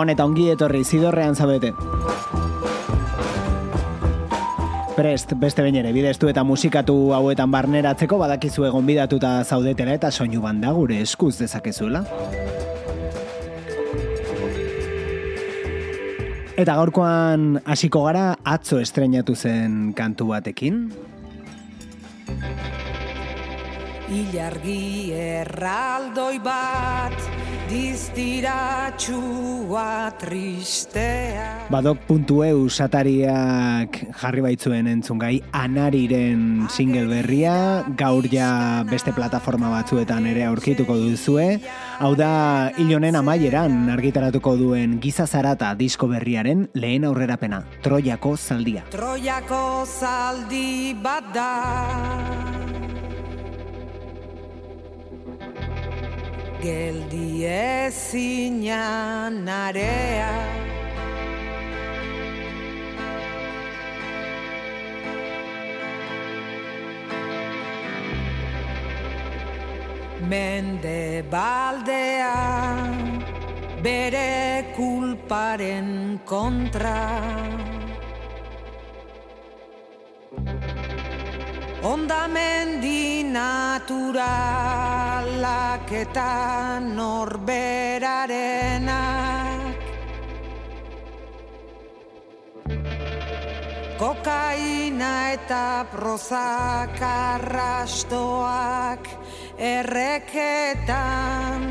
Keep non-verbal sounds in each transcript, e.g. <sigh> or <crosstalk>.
Gabon eta ongi etorri zidorrean zabete. Prest, beste bain ere, bideztu eta musikatu hauetan barneratzeko badakizu egon bidatuta zaudetela eta soinu banda gure eskuz dezakezuela. Eta gaurkoan hasiko gara atzo estrenatu zen kantu batekin. Ilargi erraldoi bat Diztiratxua tristea Badok.eu satariak jarri baitzuen entzun gai anariren single berria, gaur ja beste plataforma batzuetan ere aurkituko duzue. Hau da, ilonen amaieran argitaratuko duen giza zarata disko berriaren lehen aurrerapena, Troiako zaldia. Troiako zaldi bat da geldi ezina narea Mende baldea bere kulparen kontra Ondamendi naturalak eta norberarenak. Kokaina eta prozak arrastoak erreketan.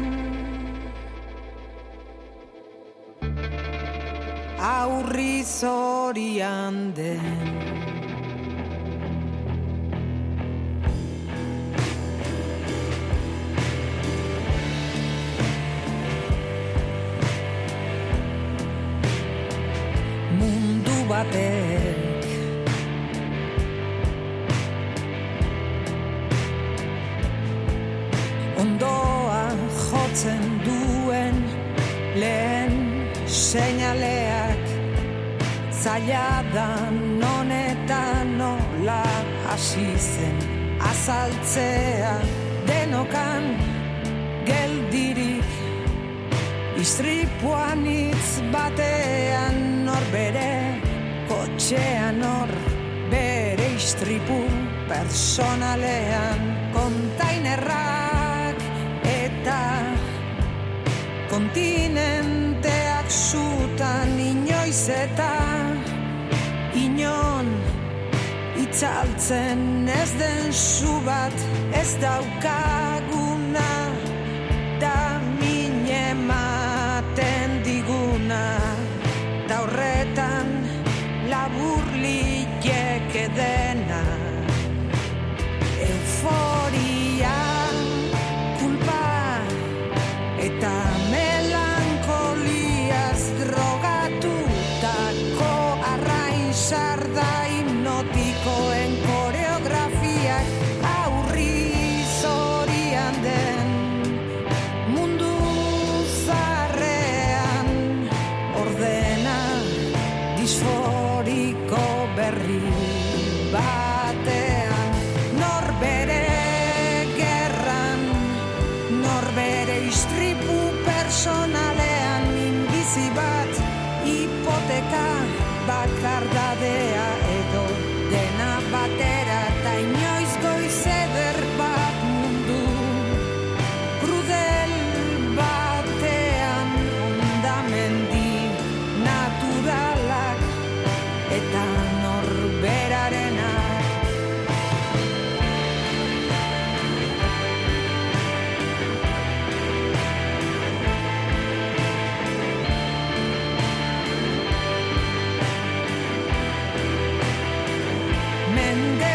Aurri zorian den batek. Ondoa jotzen duen lehen seinaleak Zaila da non eta nola hasi zen azaltzea. Denokan geldirik Istripuan itz batean norbere kotxean hor bere istripu personalean kontainerrak eta kontinenteak zutan inoiz eta inon itzaltzen ez den zu bat ez daukaguna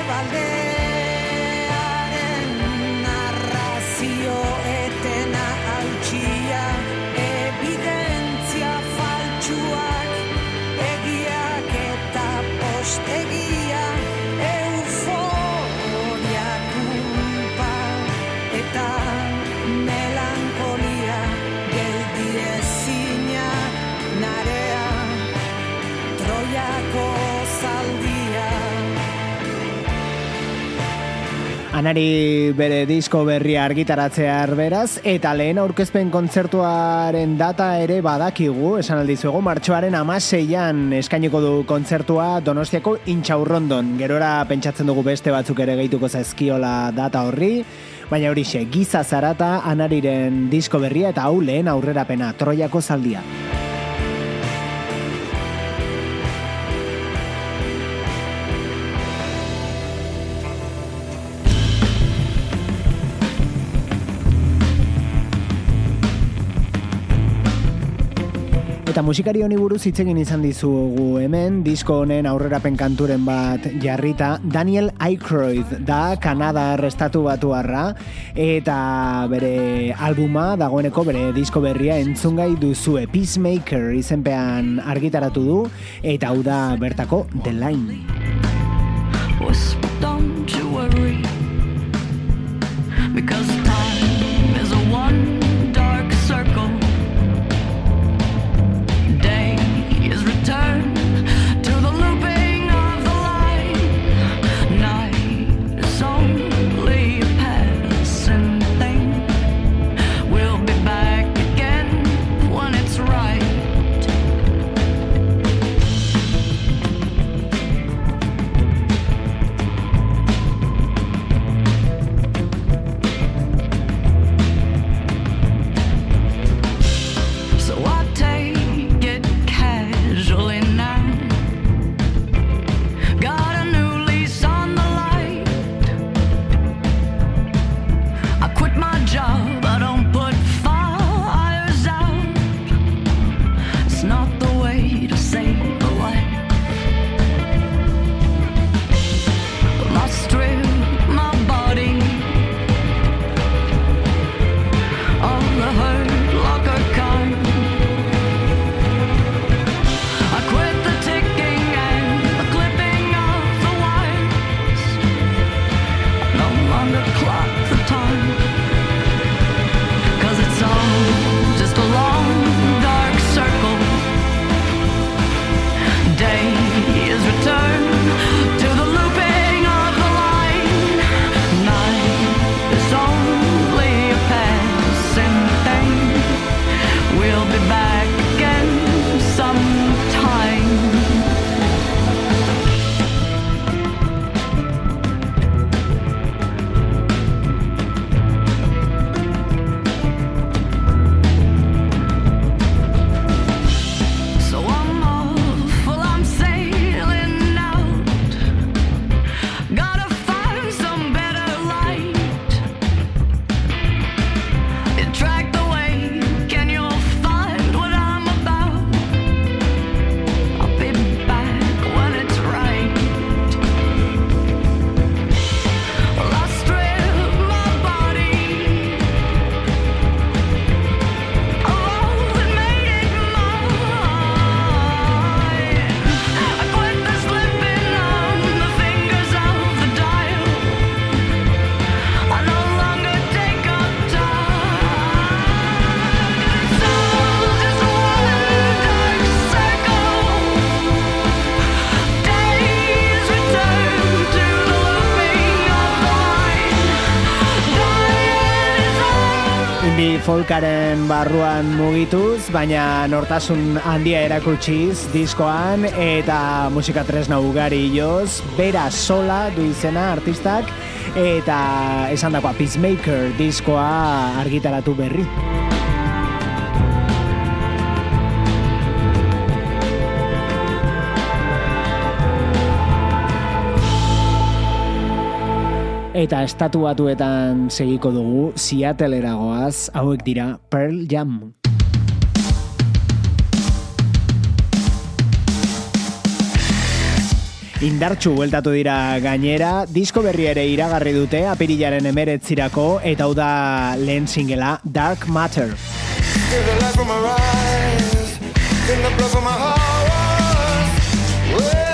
never let Anari bere disko berria argitaratzear beraz, eta lehen aurkezpen kontzertuaren data ere badakigu, esan aldizuego, martxoaren amaseian eskainiko du kontzertua Donostiako intxaurrondon. Gerora pentsatzen dugu beste batzuk ere gehituko zaizkiola data horri, baina horixe, giza zarata anariren disko berria eta hau lehen aurrerapena, Troiako zaldia. Eta musikari honi buruz hitz egin izan dizugu hemen, disko honen aurrerapen kanturen bat jarrita, Daniel Aykroyd da Kanada restatu batuarra, eta bere albuma dagoeneko bere disko berria entzungai duzue Peacemaker izenpean argitaratu du, eta hau da bertako The Line. Whisper, don't you worry. Because Indie folkaren barruan mugituz, baina nortasun handia erakutsiz diskoan eta musika tresna ugari joz, bera sola du izena artistak eta esan dakoa Peacemaker diskoa argitaratu berri. Eta estatu batuetan segiko dugu, Seattlera goaz, hauek dira Pearl Jam. Indartxu bueltatu dira gainera, disko berri ere iragarri dute apirilaren emeretzirako, eta hau da lehen singela Dark Matter. Eyes, the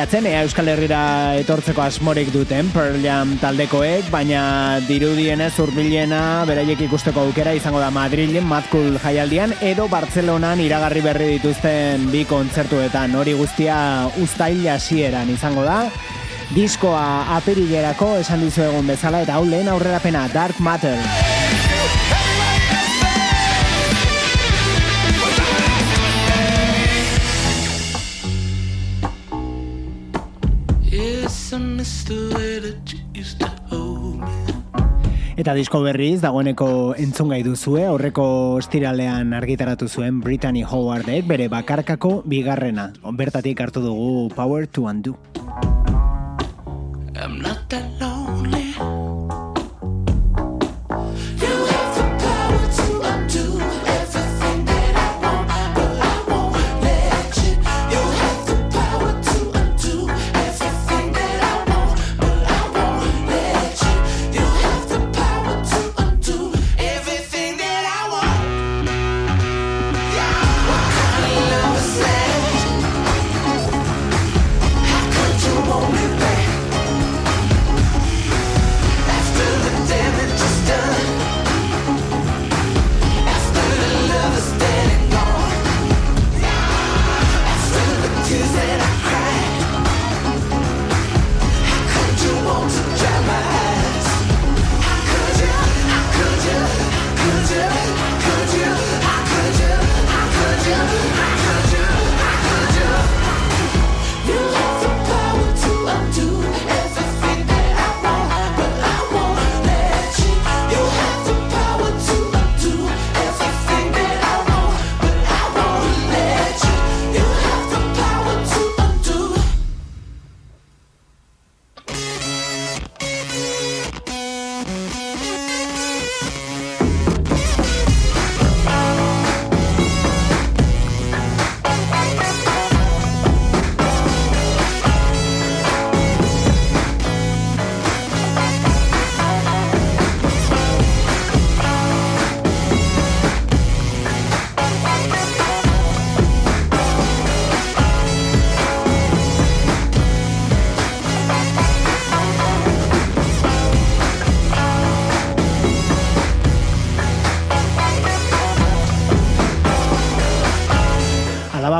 Begiratzen, ea Euskal Herrira etortzeko asmorik duten Pearl Jam taldekoek, baina dirudienez urbilena beraiek ikusteko aukera izango da Madrilen, Mad Cool jaialdian, edo Bartzelonan iragarri berri dituzten bi kontzertuetan. Hori guztia ustail hasieran izango da. Diskoa apirilerako esan dizu egun bezala eta hau lehen aurrerapena Dark Matter. Eta disko berriz dagoeneko entzungai duzue, horreko estiralean argitaratu zuen Brittany Howardek bere bakarkako bigarrena. Bertatik hartu dugu Power to Undo. I'm not that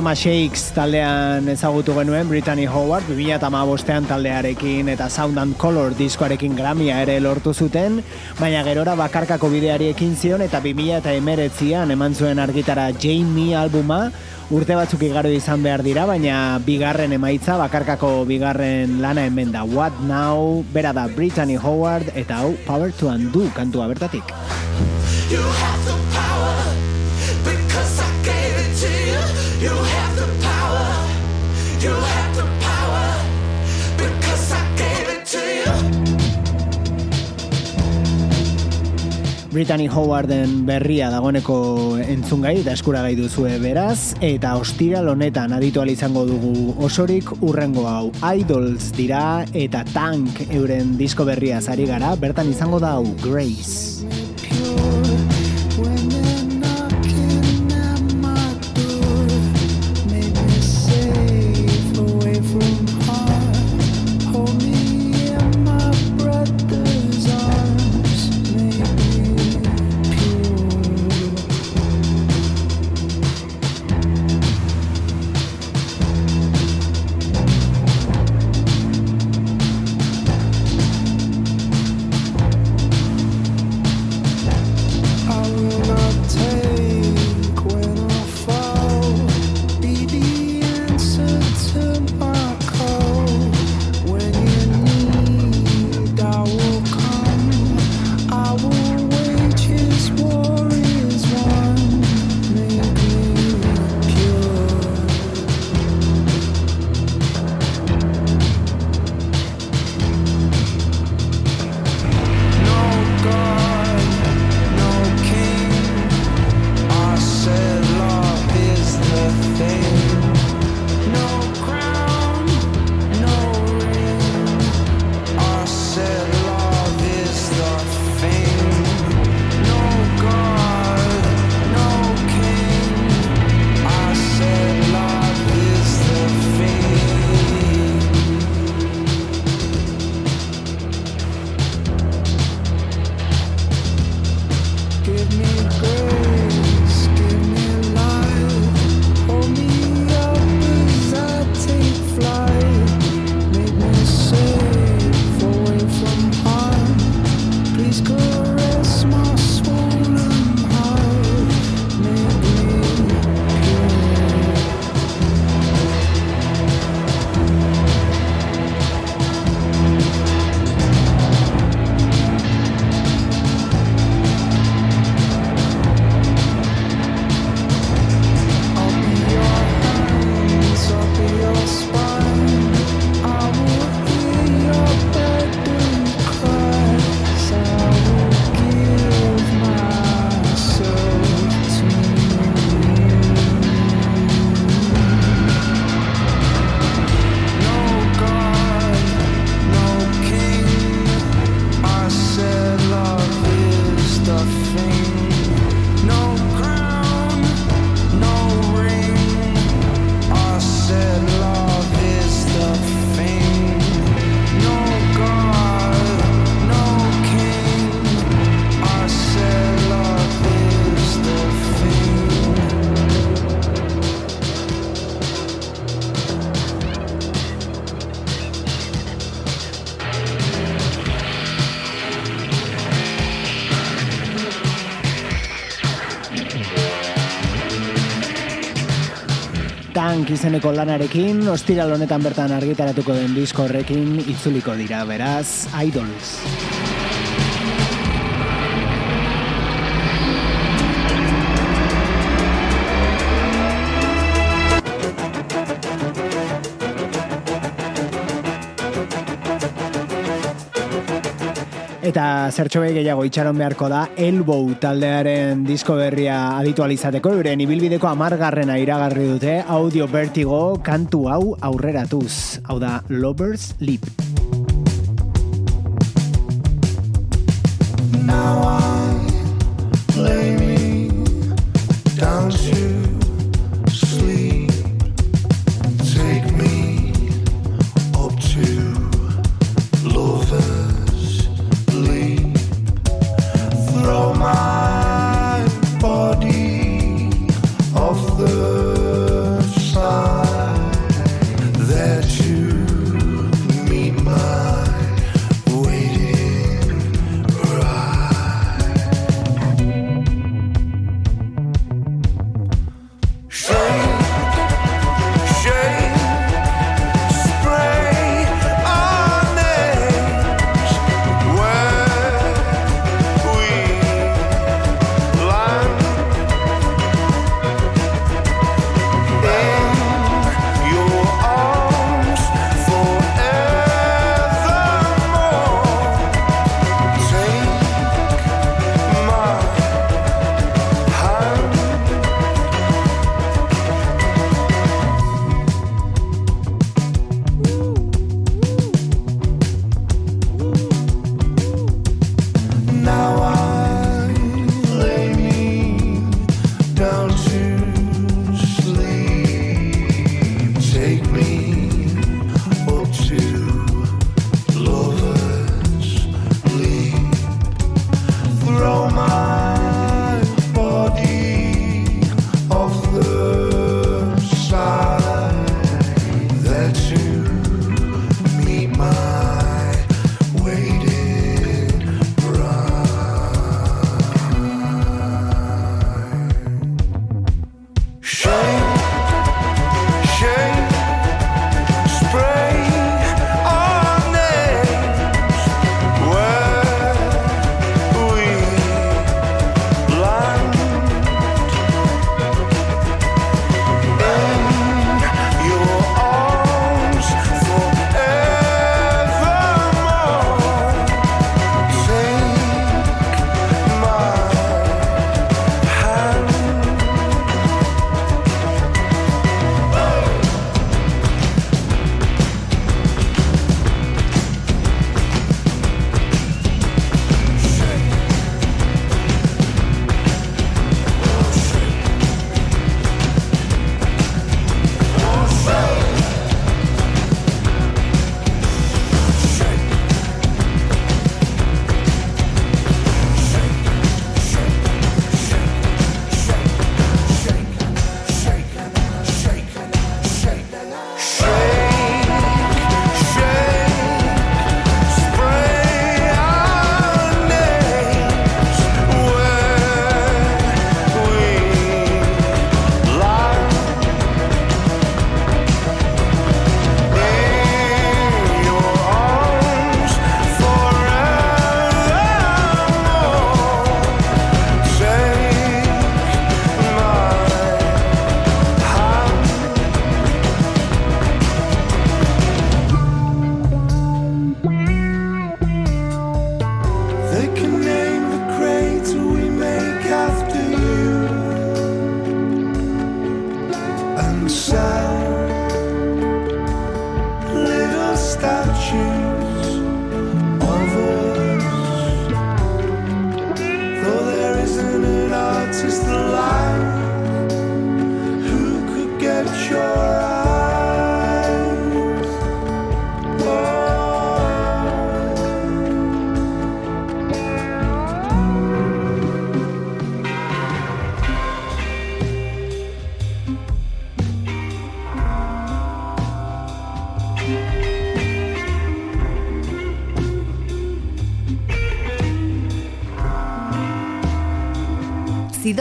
Alabama Shakes taldean ezagutu genuen Brittany Howard 2008an taldearekin eta Sound and Color diskoarekin Grammya ere lortu zuten, baina gerora bakarkako bideari ekin zion eta 2008an eman zuen argitara Jamie albuma, urte batzuk igaro izan behar dira, baina bigarren emaitza, bakarkako bigarren lana hemen da What Now, bera da Brittany Howard eta hau Power to Undo kantua bertatik. You have the Brittany Howarden berria dagoeneko entzungai eta eskuragai duzue beraz, eta ostiral honetan aditual izango dugu osorik urrengo hau. Idols dira eta Tank euren disko berria zari gara, bertan izango da hau Grace. Izeneko lanarekin, ostiral honetan bertan argitaratuko den disko horrekin itzuliko dira, beraz, Idols. Eta zertxo gehiago itxaron beharko da Elbow taldearen disko berria aditualizateko euren ibilbideko amargarrena iragarri dute audio vertigo kantu hau aurreratuz. Hau da Lovers Leap. Lay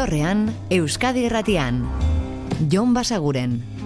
Zidorrean, Euskadi Erratian. Jon Basaguren.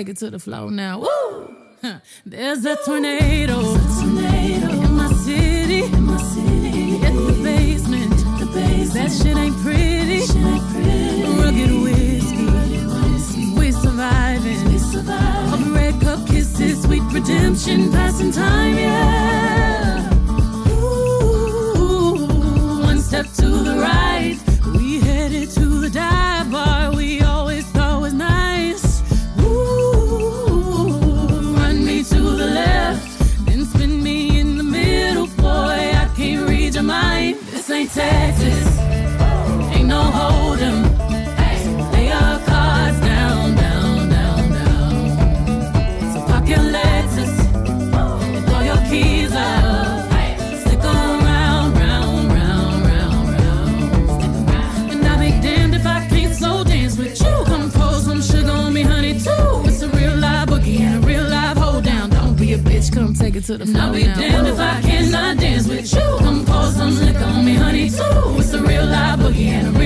Take it to the floor now. Woo! <laughs> There's a tornado. in my city. In my city. Hit the basement. The basement. That shit ain't pretty. Rugged whiskey. We surviving. We surviving. Of red cup kisses, sweet redemption, passing time, yeah. It to the floor. I'll be damned if I cannot dance with you. Come pour some liquor on me, honey, too. It's a real live boogie and a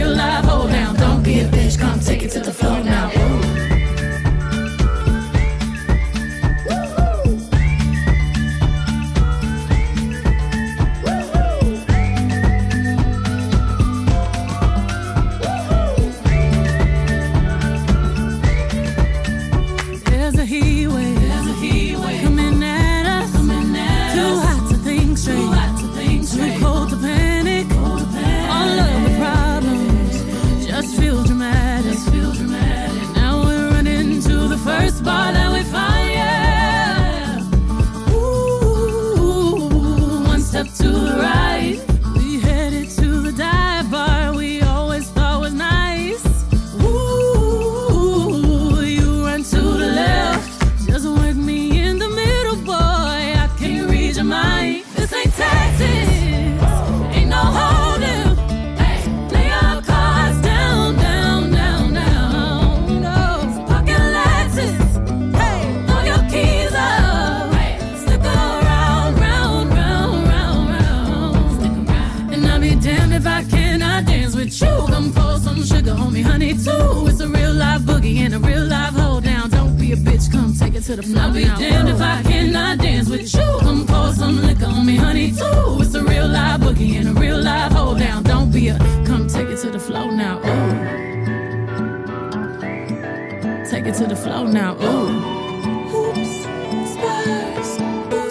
to the floor. I'll be damned if I cannot dance with you. Come pour some liquor on me, honey, too. It's a real live boogie and a real live hold down. Don't be a come take it to the floor now. Ooh. Take it to the floor now. Ooh. Oops. Spurs.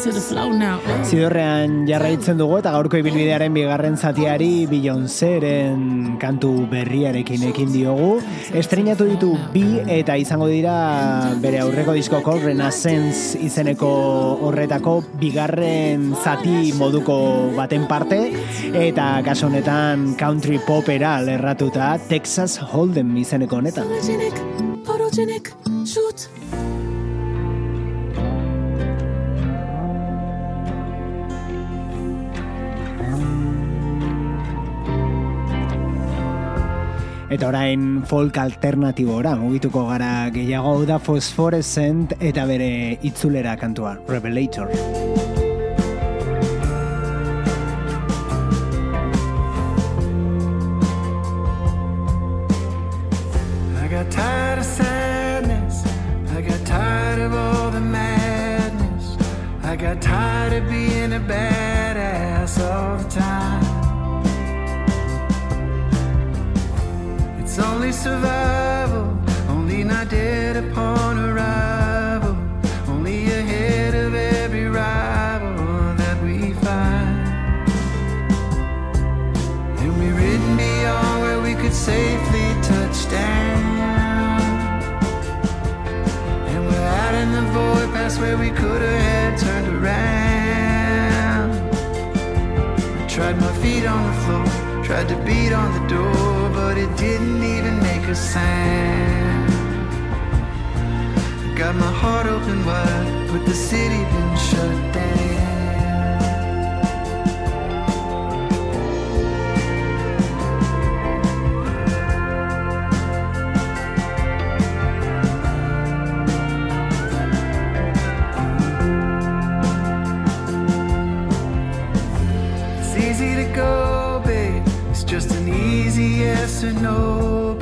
To the floor now. Ooh. Zidorrean jarraitzen dugu eta gaurko ibilbidearen bigarren zatiari Beyoncéren kantu berriarekin ekin diogu. Estrenatu ditu bi eta izango dira bere aurreko diskoko Renaissance izeneko horretako bigarren zati moduko baten parte eta kaso honetan country popera lerratuta Texas Hold'em izeneko honetan. Photogenic, Eta orain folk alternatibora mugituko gara gehiago da Phosphorescent eta bere itzulera kantua, Revelator. of sand. Got my heart open wide, but the city been shut down. It's just an easy yes or no.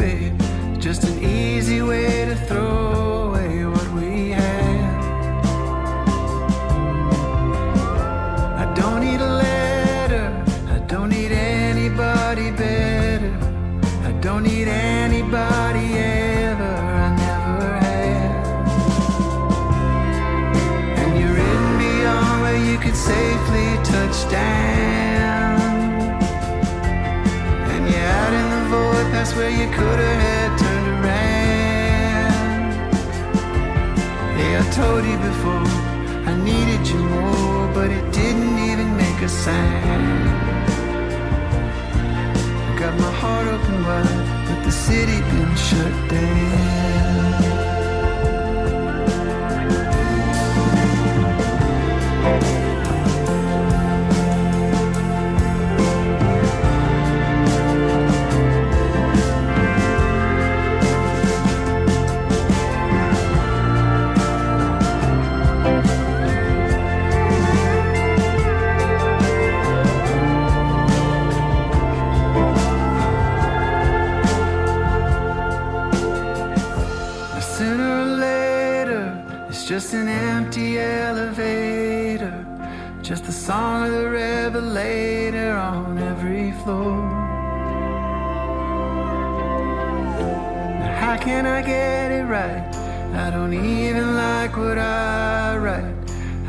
Just an easy way to throw away what we had. I don't need a letter. I don't need anybody better. I don't need anybody ever. I never had. And you're in beyond where you could safely touch down. And you're out in the void past where you could have had turned I told you before, I needed you more, but it didn't even make a sound. I got my heart open wide, but the city been shut down. Just an empty elevator. Just the song of the revelator on every floor. How can I get it right? I don't even like what I write.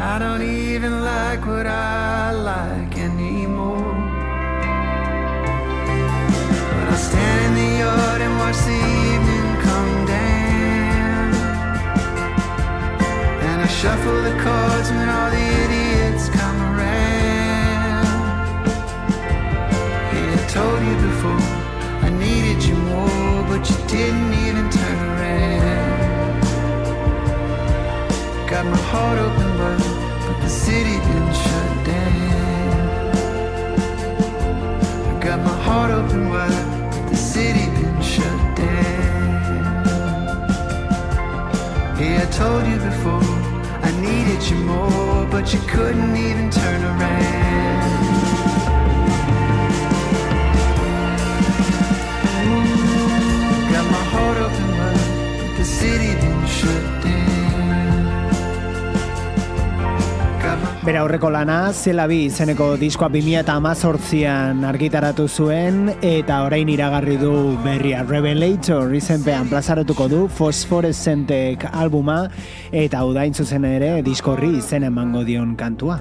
I don't even like what I like anymore. But I'll stand in the yard and watch the shuffle the cards when all the idiots come around. Yeah, I told you before, I needed you more, but you didn't even turn around. Got my heart open wide, but the city been shut you couldn't even turn around. Bere aurreko lana, zela bi izeneko diskoa 2018an argitaratu zuen eta orain iragarri du berria Revelator izenpean plazaratuko du Phosphorescentek albuma eta hain zuzen ere diskorri izen emango dion kantua.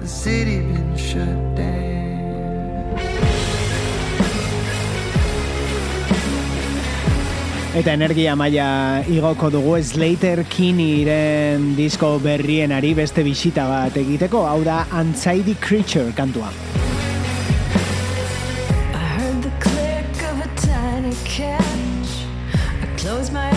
Eta energia maila igoko dugu Slater Kinneyren disko berrienari beste bisita bat egiteko, hau da Anxiety Creature kantua. I heard the click of a tiny catch. I closed my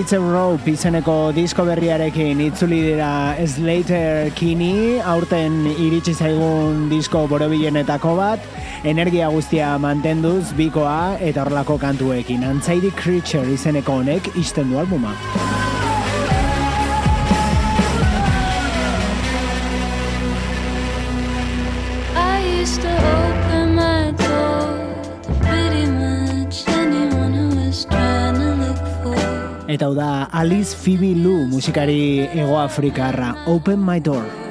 Hits Rope izeneko disko berriarekin itzuli dira Slater Kini, aurten iritsi zaigun disko borobilenetako bat, energia guztia mantenduz, bikoa eta horlako kantuekin. Antzaidi Creature izeneko honek izten du albuma. Eta hau da Alice Phoebe Lu musikari egoafrikarra Open My Door.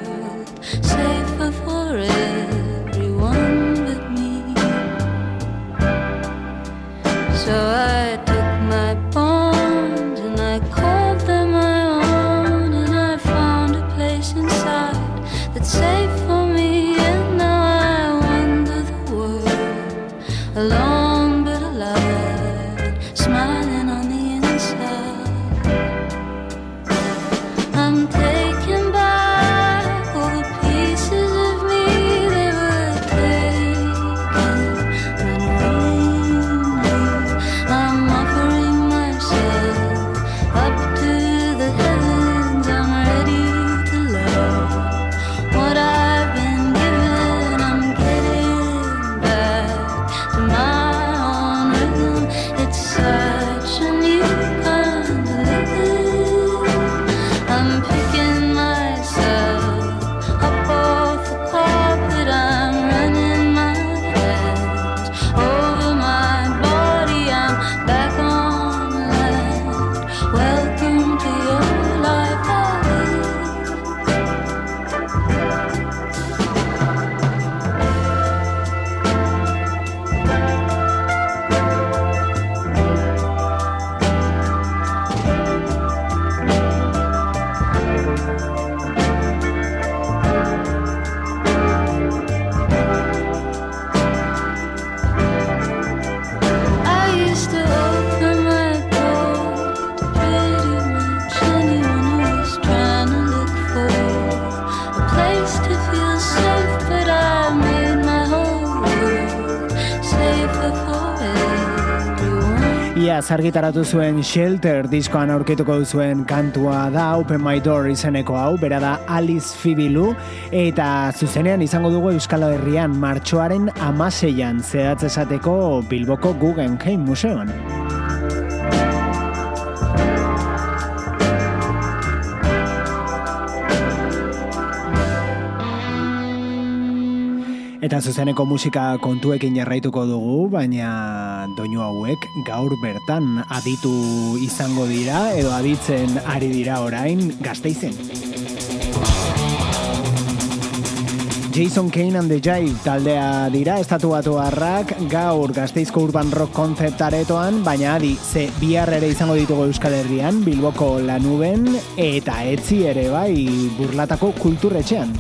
argitaratu zuen Shelter diskoan aurkituko duzuen kantua da Open My Door izeneko hau, bera da Alice Fibilu eta zuzenean izango dugu Euskal Herrian martxoaren amaseian zehatz esateko Bilboko Guggenheim Museoan. Eta zuzeneko musika kontuekin jarraituko dugu, baina doinu hauek gaur bertan aditu izango dira edo aditzen ari dira orain gazteizen. Jason Kane and the Jive taldea dira estatuatu harrak gaur gazteizko urban rock konzept aretoan, baina adi ze bihar ere izango ditugu Euskal Herrian, Bilboko lanuben eta etzi ere bai burlatako kulturretxean.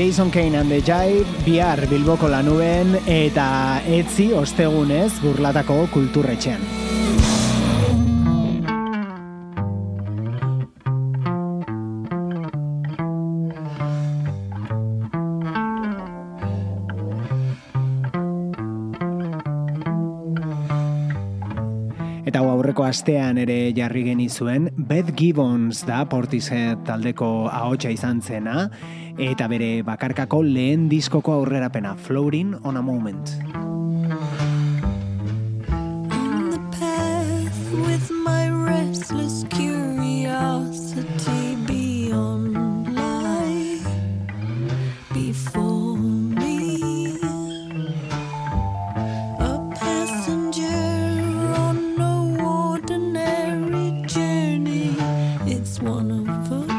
Jason Kane and the Jive, bihar Bilboko lanuben eta etzi ostegunez burlatako kulturretxean. Eta aurreko astean ere jarri genizuen, Beth Gibbons da Portishead taldeko ahotsa izan zena, eta bere bakarkako lehen diskoko aurrerapena, Floating on a Moment. on the path with my restless curiosity beyond life before me. A passenger on no ordinary journey. It's one of a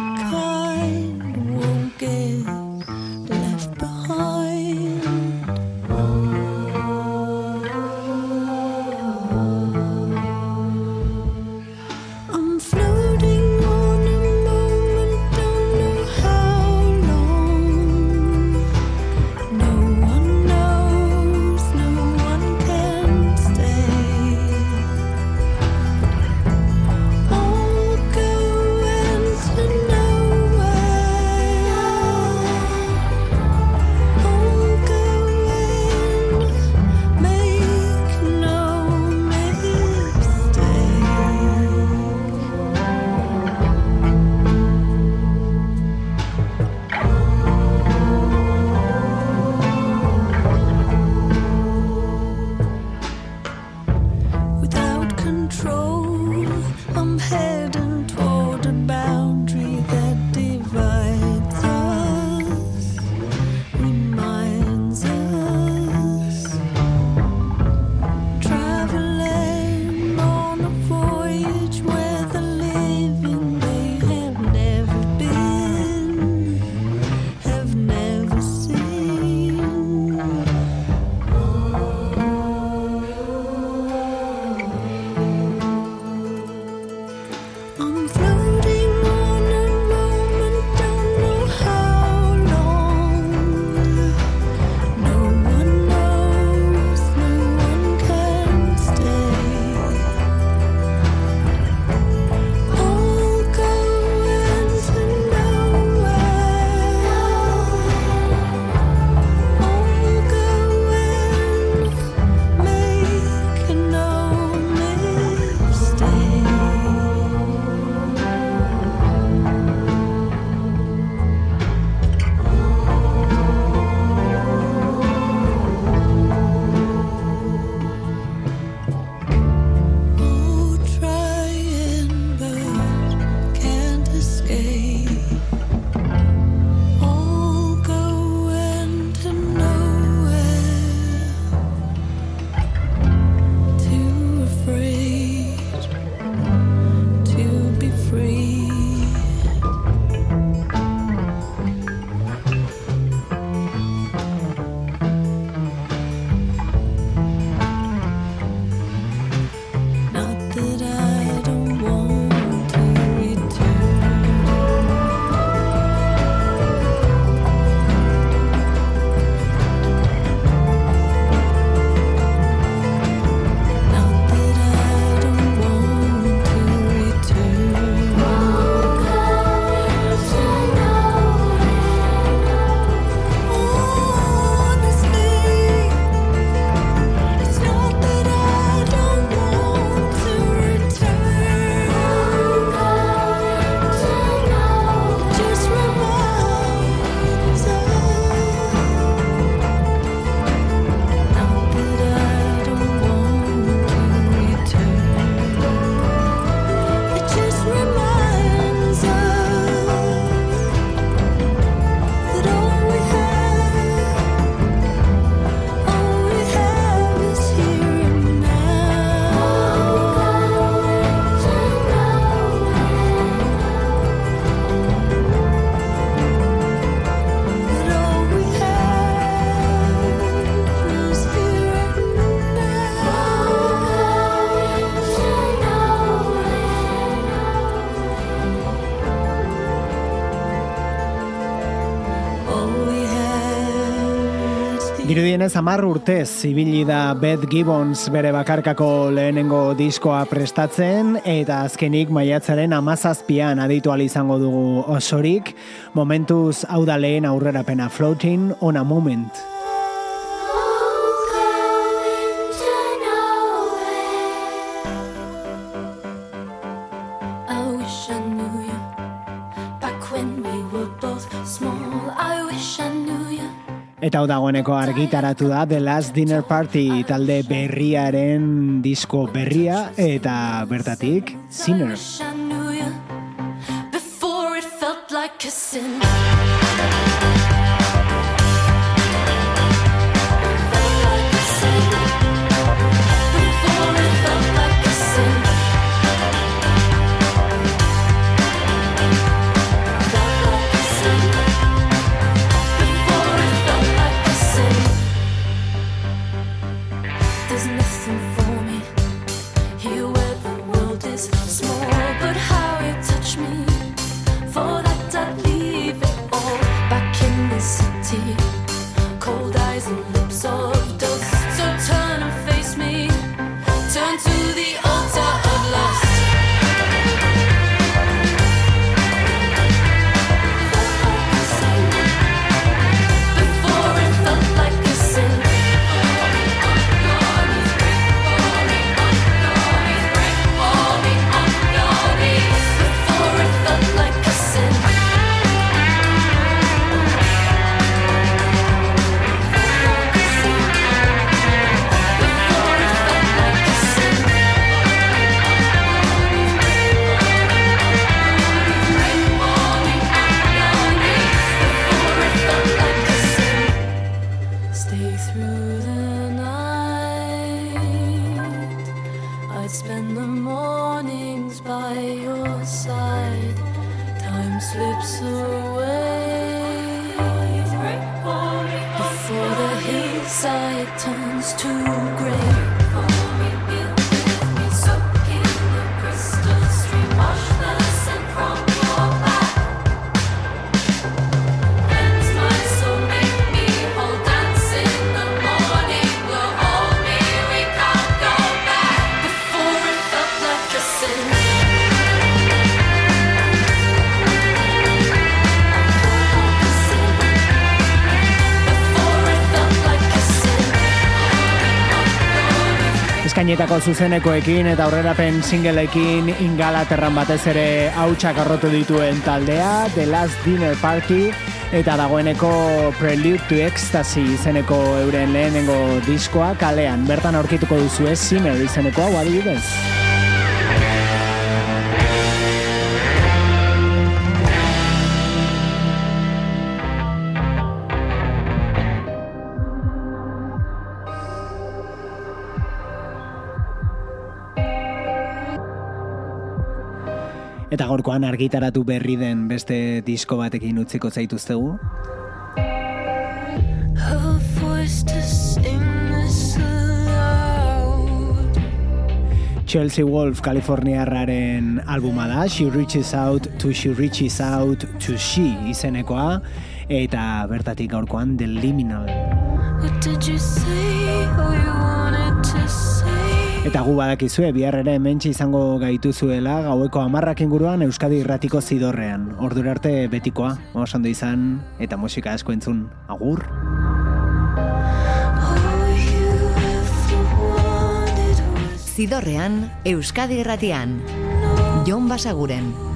Irudienez amar urtez ibili da Beth Gibbons bere bakarkako lehenengo diskoa prestatzen eta azkenik maiatzaren amazazpian aditu izango dugu osorik, momentuz hau da lehen aurrerapena floating on a moment. Eta hau dagoeneko argitaratu da The Last Dinner Party talde berriaren disko berria eta bertatik Sinner. Smells zuzenekoekin eta aurrerapen singleekin ingalaterran batez ere hautsak arrotu dituen taldea, The Last Dinner Party, eta dagoeneko Prelude to Ecstasy izeneko euren lehenengo diskoa kalean. Bertan aurkituko duzu ez Sinner izeneko hau adibidez. Eta gaurkoan argitaratu berri den beste disko batekin utziko zaituztegu. Her voice to sing this aloud. Chelsea Wolf Kaliforniarraren albuma da, She Reaches Out to She Reaches Out to She izenekoa, eta bertatik gaurkoan The Liminal. What did you say? Eta gu badakizue, bihar ere hementxe izango gaituzuela gaueko amarrak inguruan Euskadi irratiko zidorrean. Ordura arte betikoa, ondo izan, eta musika asko entzun. Agur! Zidorrean, Euskadi Irratian. Jon Basaguren.